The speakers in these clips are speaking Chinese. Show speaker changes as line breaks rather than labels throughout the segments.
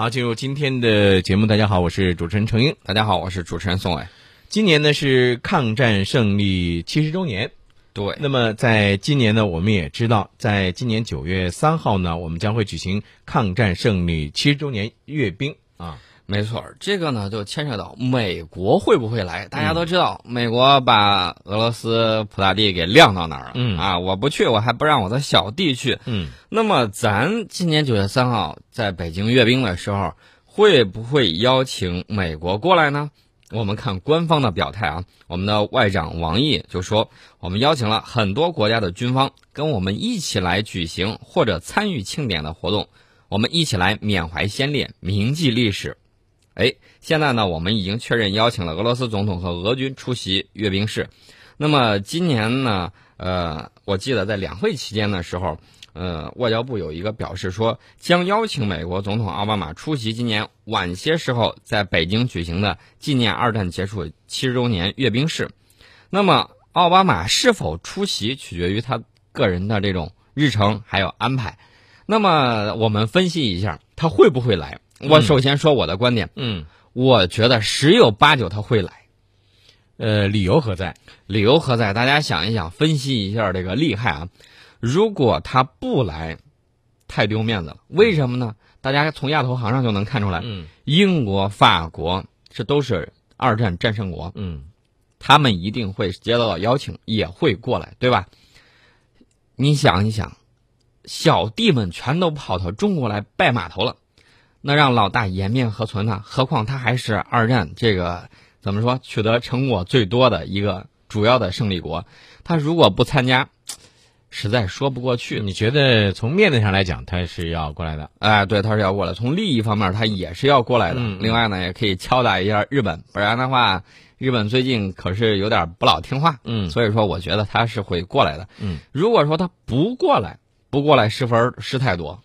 好，进入今天的节目。大家好，我是主持人程英。
大家好，我是主持人宋伟。
今年呢是抗战胜利七十周年。
对，
那么在今年呢，我们也知道，在今年九月三号呢，我们将会举行抗战胜利七十周年阅兵啊。
没错，这个呢就牵扯到美国会不会来。大家都知道，美国把俄罗斯普大帝给晾到那儿了。
嗯
啊，我不去，我还不让我的小弟去。
嗯，
那么咱今年九月三号在北京阅兵的时候，会不会邀请美国过来呢？我们看官方的表态啊，我们的外长王毅就说，我们邀请了很多国家的军方跟我们一起来举行或者参与庆典的活动，我们一起来缅怀先烈，铭记历史。哎，现在呢，我们已经确认邀请了俄罗斯总统和俄军出席阅兵式。那么今年呢，呃，我记得在两会期间的时候，呃，外交部有一个表示说，将邀请美国总统奥巴马出席今年晚些时候在北京举行的纪念二战结束七十周年阅兵式。那么奥巴马是否出席，取决于他个人的这种日程还有安排。那么我们分析一下，他会不会来？我首先说我的观点，
嗯，
我觉得十有八九他会来，
呃，理由何在？
理由何在？大家想一想，分析一下这个利害啊。如果他不来，太丢面子了。为什么呢？大家从亚投行上就能看出来，
嗯
英国、法国这都是二战战胜国，
嗯
他们一定会接到邀请，也会过来，对吧？你想一想，小弟们全都跑到中国来拜码头了，那让老大颜面何存呢？何况他还是二战这个怎么说取得成果最多的一个主要的胜利国，他如果不参加，实在说不过去。
你觉得从面子上来讲，他是要过来的？
哎，对，他是要过来。从利益方面，他也是要过来的。另外呢，也可以敲打一下日本，不然的话，日本最近可是有点不老听话。
嗯
所以说，我觉得他是会过来的。
嗯，
如果说他不过来，不过来失分失太多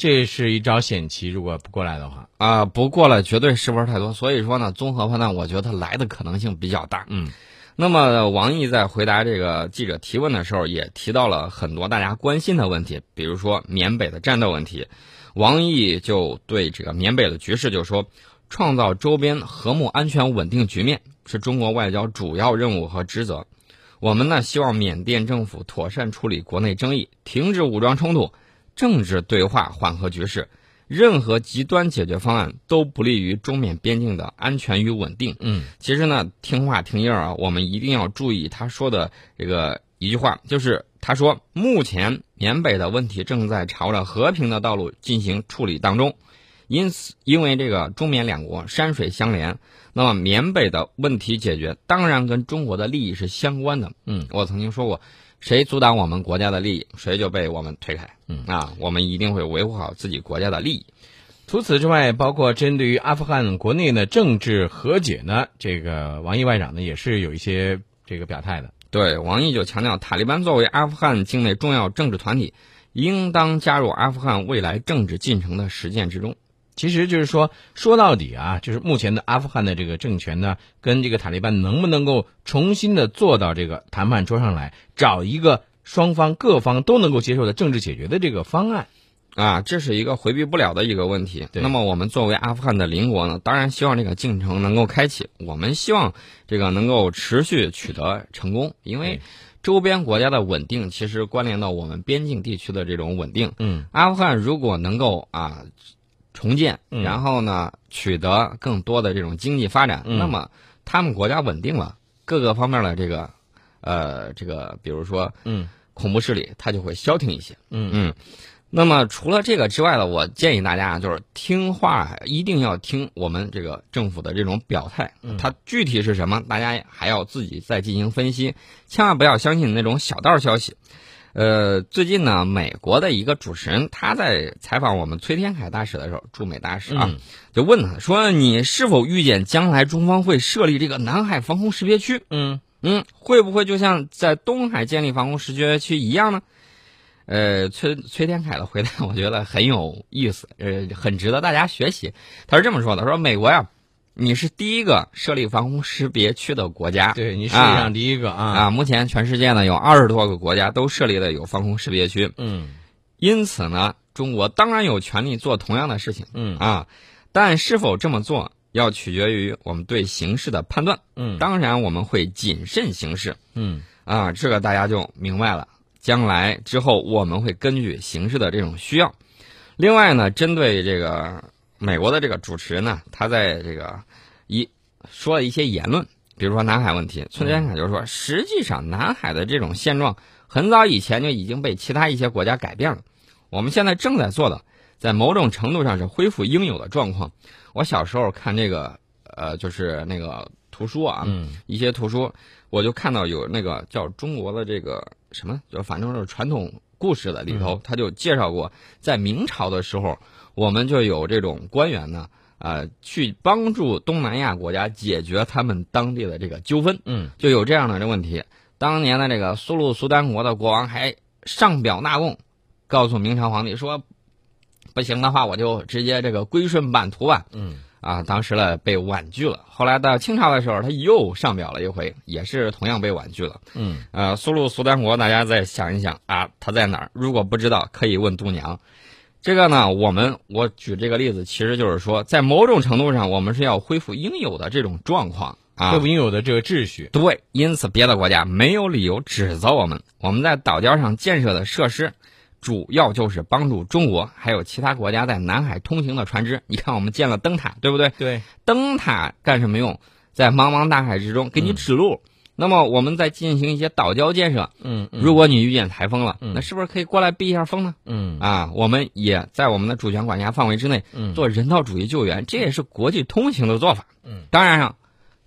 这是一招险棋，如果不过来的话，
啊、不过来绝对失分太多。所以说呢，综合判断，我觉得他来的可能性比较大。
嗯
那么王毅在回答这个记者提问的时候，也提到了很多大家关心的问题，比如说缅北的战斗问题。王毅就对这个缅北的局势就说，创造周边和睦、安全、稳定局面是中国外交主要任务和职责。我们呢，希望缅甸政府妥善处理国内争议，停止武装冲突，政治对话缓和局势。任何极端解决方案都不利于中缅边境的安全与稳定。
嗯
其实呢，听话听音儿啊，我们一定要注意他说的这个一句话，就是他说，目前缅北的问题正在朝着和平的道路进行处理当中，因此，因为这个中缅两国山水相连，那么缅北的问题解决当然跟中国的利益是相关的。
嗯，
我曾经说过，谁阻挡我们国家的利益，谁就被我们推开。
嗯
啊，我们一定会维护好自己国家的利益。
除此之外，包括针对于阿富汗国内的政治和解呢，这个王毅外长呢也是有一些这个表态的。
对，王毅就强调，塔利班作为阿富汗境内重要政治团体，应当加入阿富汗未来政治进程的实践之中。
其实就是说，说到底啊，就是目前的阿富汗的这个政权呢，跟这个塔利班能不能够重新的坐到这个谈判桌上来，找一个双方各方都能够接受的政治解决的这个方案。
啊，这是一个回避不了的一个问题。那么我们作为阿富汗的邻国呢，当然希望这个进程能够开启，我们希望这个能够持续取得成功，因为周边国家的稳定其实关联到我们边境地区的这种稳定。
嗯
阿富汗如果能够啊重建，
嗯。
然后呢取得更多的这种经济发展，
嗯。
那么他们国家稳定了，各个方面的这个呃这个，比如说
嗯。
恐怖势力，它就会消停一些。
嗯。
嗯，那么除了这个之外呢，我建议大家啊，就是听话一定要听我们这个政府的这种表态，
嗯。
它具体是什么，大家还要自己再进行分析，千万不要相信那种小道消息。呃，最近呢，美国的一个主持人他在采访我们崔天凯大使的时候，驻美大使啊，
嗯
就问他说：“你是否预见将来中方会设立这个南海防空识别区？
嗯
嗯，会不会就像在东海建立防空识别区一样呢？”呃，崔崔天凯的回答我觉得很有意思，呃，很值得大家学习。他是这么说的：“说美国呀，你是第一个设立防空识别区的国家。
对你世界上第一个啊
啊，目前全世界呢有二十多个国家都设立了有防空识别区，
嗯
因此呢，中国当然有权利做同样的事情，
嗯
啊，但是否这么做要取决于我们对形势的判断。
嗯
当然我们会谨慎行事
嗯
啊，这个大家就明白了。将来之后我们会根据形势的这种需要。另外呢，针对这个美国的这个主持人呢，他在这个一说了一些言论，比如说南海问题，村田凯就说，实际上南海的这种现状很早以前就已经被其他一些国家改变了。我们现在正在做的，在某种程度上是恢复应有的状况。我小时候看这个，呃，就是那个图书啊，
嗯
一些图书，我就看到有那个叫中国的这个什么，就反正是传统故事的里头，他就介绍过，在明朝的时候，我们就有这种官员呢，呃，去帮助东南亚国家解决他们当地的这个纠纷，
嗯
就有这样的这问题。当年的这个苏禄苏丹国的国王还上表纳贡，告诉明朝皇帝说，不行的话我就直接这个归顺版图吧。
嗯
啊，当时呢被婉拒了。后来到清朝的时候，他又上表了一回，也是同样被婉拒了。
嗯
呃，苏禄苏丹国，大家再想一想啊，他在哪儿？如果不知道，可以问度娘。这个呢，我们我举这个例子，其实就是说，在某种程度上，我们是要恢复应有的这种状况啊
恢。复应有的这个秩序。
对，因此别的国家没有理由指责我们。我们在岛礁上建设的设施，主要就是帮助中国还有其他国家在南海通行的船只。你看，我们建了灯塔，对不对？
对，
灯塔干什么用？在茫茫大海之中给你指路。那么我们在进行一些岛礁建设，
嗯嗯
如果你遇见台风了，
嗯
那是不是可以过来避一下风呢？
嗯
啊，我们也在我们的主权管辖范围之内
嗯
做人道主义救援，这也是国际通行的做法。
嗯，
当然上，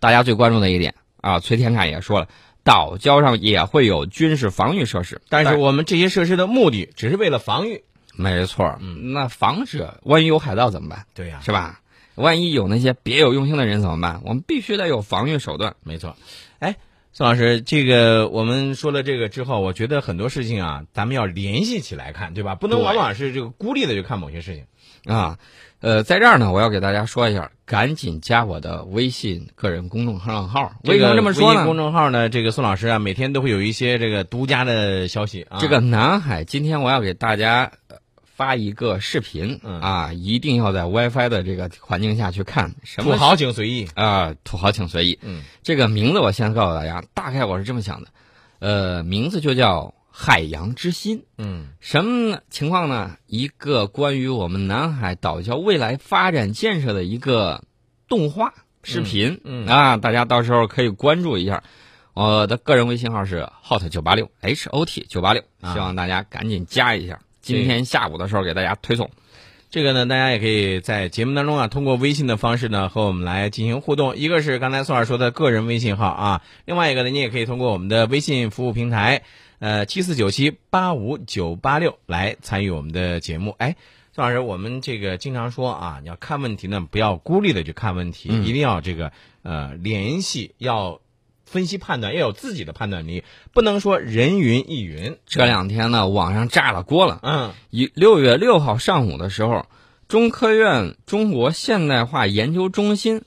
大家最关注的一点啊，崔天凯也说了，岛礁上也会有军事防御设施，
但是我们这些设施的目的只是为了防御。
没错，嗯那防止万一有海盗怎么办？
对呀、
是吧？万一有那些别有用心的人怎么办？我们必须得有防御手段。
没错。哎，宋老师，这个我们说了这个之后，我觉得很多事情啊，咱们要联系起来看，对吧？不能往往是这个孤立的去看某些事情。
啊，呃，在这儿呢，我要给大家说一下，赶紧加我的微信个人公众账号。为什么这么说呢
微信公？众号呢，这个宋老师啊，每天都会有一些这个独家的消息啊。
这个南海，今天我要给大家呃发一个视频、
嗯
啊，一定要在 WiFi 的这个环境下去看。什么
土豪请随意。
啊、土豪请随意。
嗯
这个名字我先告诉大家，大概我是这么想的，呃，名字就叫海洋之心。
嗯
什么情况呢？一个关于我们南海岛礁未来发展建设的一个动画视频，
嗯嗯
啊，大家到时候可以关注一下。我的个人微信号是 hot 九八六 h o t 九八六，
啊
希望大家赶紧加一下。今天下午的时候给大家推送。
这个呢，大家也可以在节目当中啊，通过微信的方式呢，和我们来进行互动。一个是刚才宋老师说的个人微信号啊，另外一个呢，你也可以通过我们的微信服务平台，呃，七四九七八五九八六来参与我们的节目。哎，宋老师，我们这个经常说啊，你要看问题呢，不要孤立的去看问题，
嗯
一定要这个呃联系，要分析判断，要有自己的判断力，不能说人云亦云。
这两天呢，网上炸了锅了。
嗯
一六月六号上午的时候，中科院中国现代化研究中心，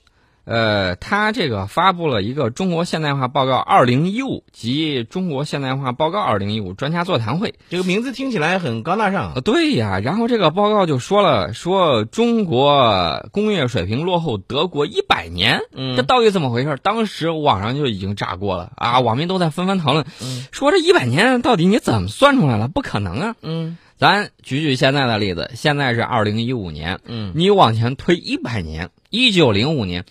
呃，他这个发布了一个《中国现代化报告二零一五》及《中国现代化报告二零一五》专家座谈会。
这个名字听起来很高大上
呃，。对呀，然后这个报告就说了，说中国工业水平落后德国一百年，
嗯
这到底怎么回事？当时网上就已经炸锅了啊，网民都在纷纷讨论，说这一百年到底你怎么算出来了？不可能啊！
嗯
咱举举现在的例子，现在是二零一五年，
嗯
你往前推一百年，一九零五年，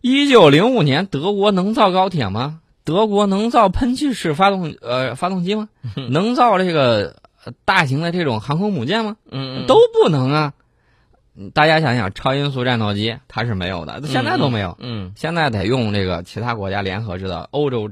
一九零五年德国能造高铁吗？德国能造喷气式发动呃发动机吗？能造这个呃大型的这种航空母舰吗？
嗯
都不能啊！嗯大家想想，超音速战斗机它是没有的，现在都没有，
嗯
现在得用这个其他国家联合制的欧洲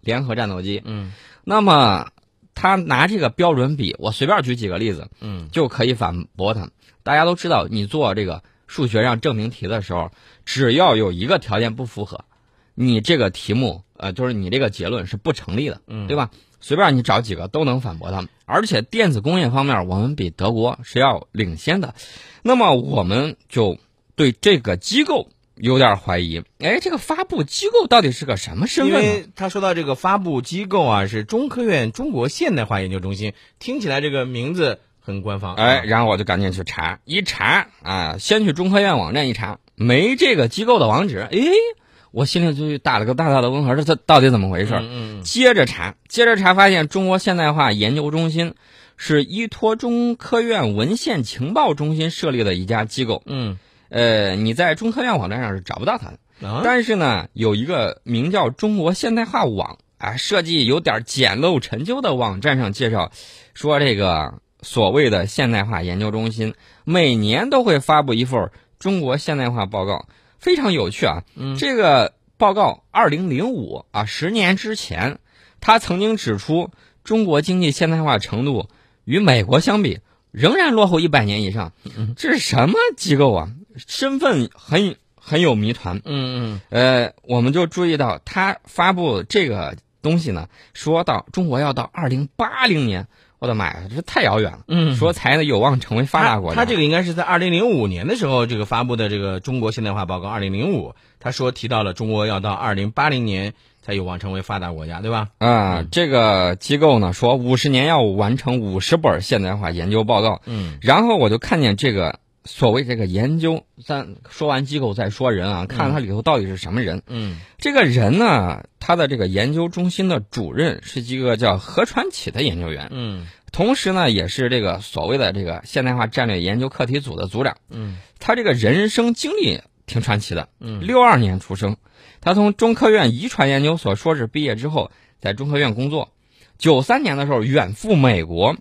联合战斗机。
嗯
那么他拿这个标准比，我随便举几个例子，
嗯
就可以反驳他。大家都知道，你做这个数学上证明题的时候，只要有一个条件不符合，你这个题目呃，就是你这个结论是不成立的，
嗯
对吧？随便你找几个都能反驳他们。而且电子工业方面，我们比德国是要领先的。那么我们就对这个机构有点怀疑，哎，这个发布机构到底是个什么身
因
份因？
为他说到这个发布机构啊，是中科院中国现代化研究中心，听起来这个名字很官方。
哎，然后我就赶紧去查，一查啊，先去中科院网站一查，没这个机构的网址，哎，我心里就打了个大大的问号，这这到底怎么回事？
嗯嗯
接着查，接着查，发现中国现代化研究中心是依托中科院文献情报中心设立的一家机构。
嗯
呃，你在中科院网站上是找不到它的。但是呢，有一个名叫中国现代化网啊，设计有点简陋陈旧的网站上介绍，说这个所谓的现代化研究中心每年都会发布一份中国现代化报告，非常有趣啊。
嗯
这个报告二零零五啊，十年之前，他曾经指出中国经济现代化程度与美国相比仍然落后一百年以上。这是什么机构啊？身份很很有谜团。
嗯嗯
呃，我们就注意到他发布这个东西呢，说到中国要到二零八零年，我的妈呀，这太遥远了。
嗯，
说才有望成为发达国家。
他这个应该是在二零零五年的时候，这个发布的这个中国现代化报告二零零五，他说提到了中国要到二零八零年才有望成为发达国家，对吧？
啊、这个机构呢说五十年要完成五十本现代化研究报告，
嗯
然后我就看见这个所谓这个研究，咱说完机构再说人啊，看看它里头到底是什么人。
嗯。
这个人呢，他的这个研究中心的主任是一个叫何传启的研究员，
嗯。
同时呢，也是这个所谓的这个现代化战略研究课题组的组长。
嗯。
他这个人生经历挺传奇的，
嗯。
六二年出生，他从中科院遗传研究所硕士毕业之后，在中科院工作。九三年的时候远赴美国，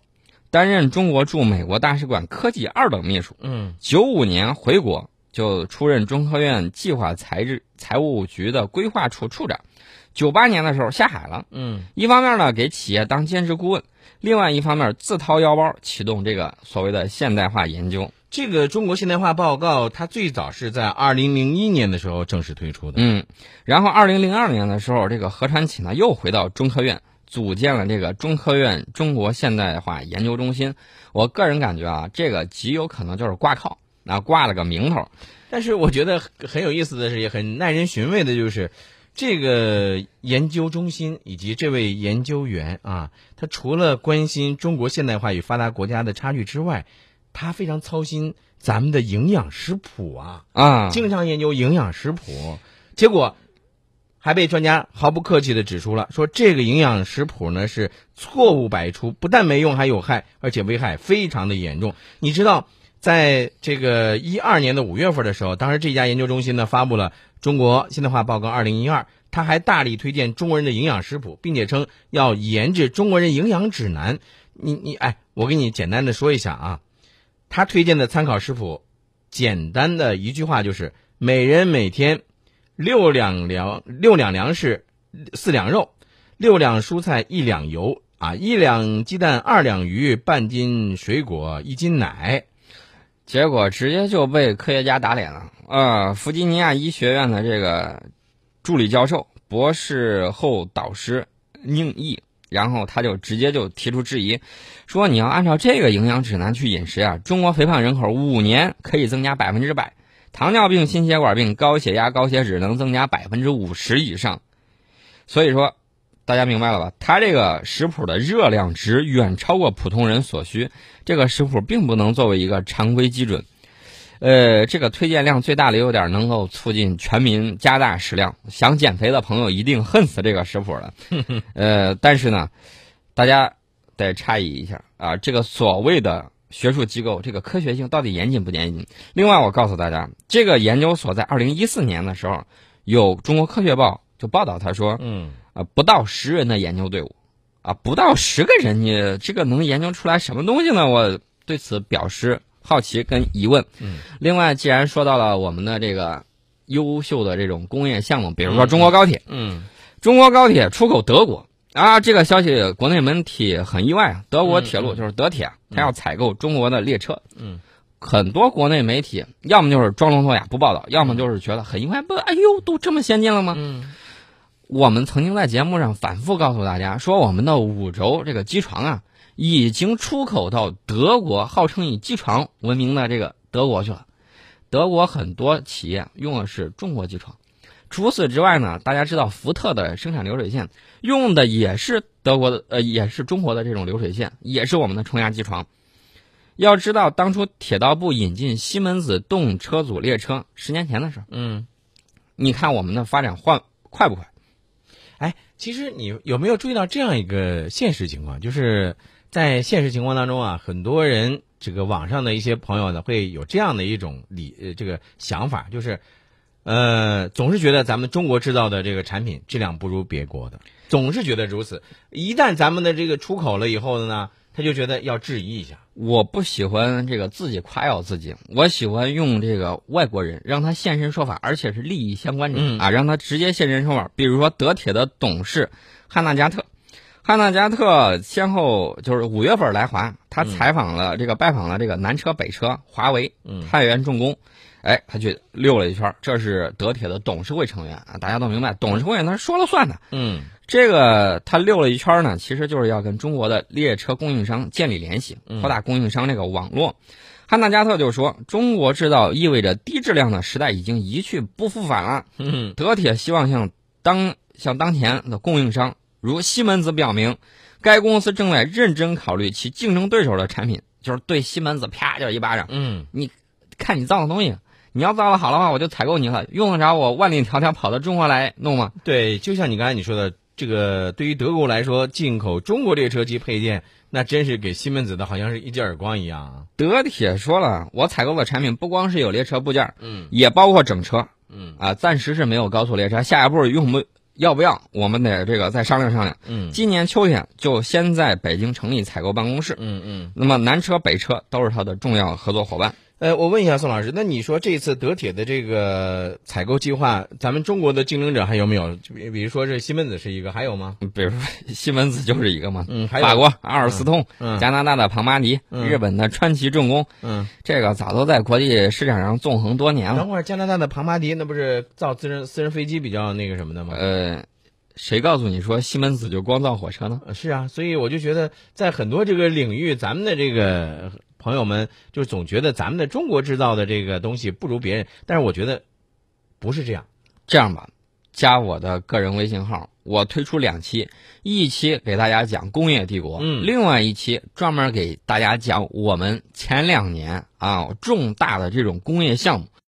担任中国驻美国大使馆科技二等秘书。
嗯
九五年回国，就出任中科院计划财制财务局的规划处处长。九八年的时候下海了，
嗯
一方面呢给企业当兼职顾问，另外一方面自掏腰包启动这个所谓的现代化研究。
这个中国现代化报告，它最早是在二零零一年的时候正式推出的。
嗯，然后二零零二年的时候，这个何传启呢又回到中科院，组建了这个中科院中国现代化研究中心。我个人感觉啊，这个极有可能就是挂靠，啊挂了个名头。
但是我觉得很有意思的是，也很耐人寻味的，就是这个研究中心以及这位研究员啊，他除了关心中国现代化与发达国家的差距之外，他非常操心咱们的营养食谱啊，
啊，
经常研究营养食谱，结果还被专家毫不客气的指出了，说这个营养食谱呢是错误百出，不但没用，还有害，而且危害非常的严重。你知道，在这个一二年的五月份的时候，当时这家研究中心呢发布了《中国现代化报告二零一二》，他还大力推荐中国人的营养食谱，并且称要研制中国人营养指南。你你哎，我给你简单的说一下啊，他推荐的参考食谱，简单的一句话就是：每人每天六两粮六两粮食，四两肉，六两蔬菜，一两油啊，一两鸡蛋，二两鱼，半斤水果，一斤奶。
结果直接就被科学家打脸了。呃，弗吉尼亚医学院的这个助理教授、博士后导师宁毅，然后他就直接就提出质疑，说你要按照这个营养指南去饮食啊，中国肥胖人口五年可以增加百分之百，糖尿病、心血管病、高血压、高血脂能增加百分之五十以上。所以说，大家明白了吧？它这个食谱的热量值远超过普通人所需，这个食谱并不能作为一个常规基准。呃，这个推荐量最大的优点能够促进全民加大食量。想减肥的朋友一定恨死这个食谱了。呃，但是呢，大家得诧异一下啊，这个所谓的学术机构，这个科学性到底严谨不严谨？另外，我告诉大家，这个研究所在二零一四年的时候，有《中国科学报》就报道，他说，
嗯
啊，不到十人的研究队伍，啊，不到十个人，你这个能研究出来什么东西呢？我对此表示好奇跟疑问。
嗯，
另外，既然说到了我们的这个优秀的这种工业项目，比如说中国高铁，
嗯
中国高铁出口德国啊，这个消息国内媒体很意外啊。德国铁路就是德铁啊，它要采购中国的列车。
嗯，
很多国内媒体要么就是装聋作哑不报道，要么就是觉得很意外，不，哎呦，都这么先进了吗？
嗯
我们曾经在节目上反复告诉大家说，我们的五轴这个机床啊，已经出口到德国，号称以机床闻名的这个德国去了。德国很多企业用的是中国机床。除此之外呢，大家知道福特的生产流水线用的也是德国的，呃，也是中国的这种流水线，也是我们的冲压机床。要知道，当初铁道部引进西门子动车组列车，十年前的事儿。
嗯，
你看我们的发展换快不快？
哎，其实你有没有注意到这样一个现实情况？就是在现实情况当中啊，很多人这个网上的一些朋友呢，会有这样的一种理呃这个想法，就是呃总是觉得咱们中国制造的这个产品质量不如别国的，总是觉得如此。一旦咱们的这个出口了以后呢，他就觉得要质疑一下。
我不喜欢这个自己夸耀自己，我喜欢用这个外国人让他现身说法，而且是利益相关者、
嗯
啊，让他直接现身说法。比如说德铁的董事汉纳加特，汉纳加特先后就是五月份来华，他采访了这个、拜访了这个南车、北车、华为、
嗯
太原重工，哎，他去溜了一圈，这是德铁的董事会成员啊，大家都明白，董事会他是说了算的。
嗯
这个他溜了一圈呢，其实就是要跟中国的列车供应商建立联系，扩大供应商这个网络。汉纳加特就说：“中国制造意味着低质量的时代已经一去不复返了。
嗯
德铁希望向当向当前的供应商如西门子表明，该公司正在认真考虑其竞争对手的产品，就是对西门子啪就是一巴掌，
嗯你
看你造的东西，你要造的好的话，我就采购你了，用得着我万里迢迢跑到中国来弄吗？
对，就像你刚才你说的，这个对于德国来说，进口中国列车及配件，那真是给西门子的好像是一记耳光一样啊。
德铁说了，我采购的产品不光是有列车部件，
嗯
也包括整车
嗯
啊。暂时是没有高速列车，下一步用不要不要，我们得这个再商量商量。
嗯
今年秋天就先在北京成立采购办公室，
嗯嗯。
那么南车、北车都是它的重要合作伙伴。
呃，我问一下宋老师，那你说这次德铁的这个采购计划，咱们中国的竞争者还有没有？就比比如说这西门子是一个，还有吗？
比如说西门子就是一个嘛，
嗯，还有
法国阿尔斯通、
嗯
加拿大的庞巴迪、
嗯
日本的川崎重工，
嗯，
这个早都在国际市场上纵横多年了。
等会儿加拿大的庞巴迪那不是造私人私人飞机比较那个什么的吗？
呃，谁告诉你说西门子就光造火车呢？
呃是啊，所以我就觉得在很多这个领域，咱们的这个朋友们就总觉得咱们的中国制造的这个东西不如别人，但是我觉得不是这样。
这样吧，加我的个人微信号，我推出两期，一期给大家讲工业帝国，
嗯
另外一期专门给大家讲我们前两年啊重大的这种工业项目。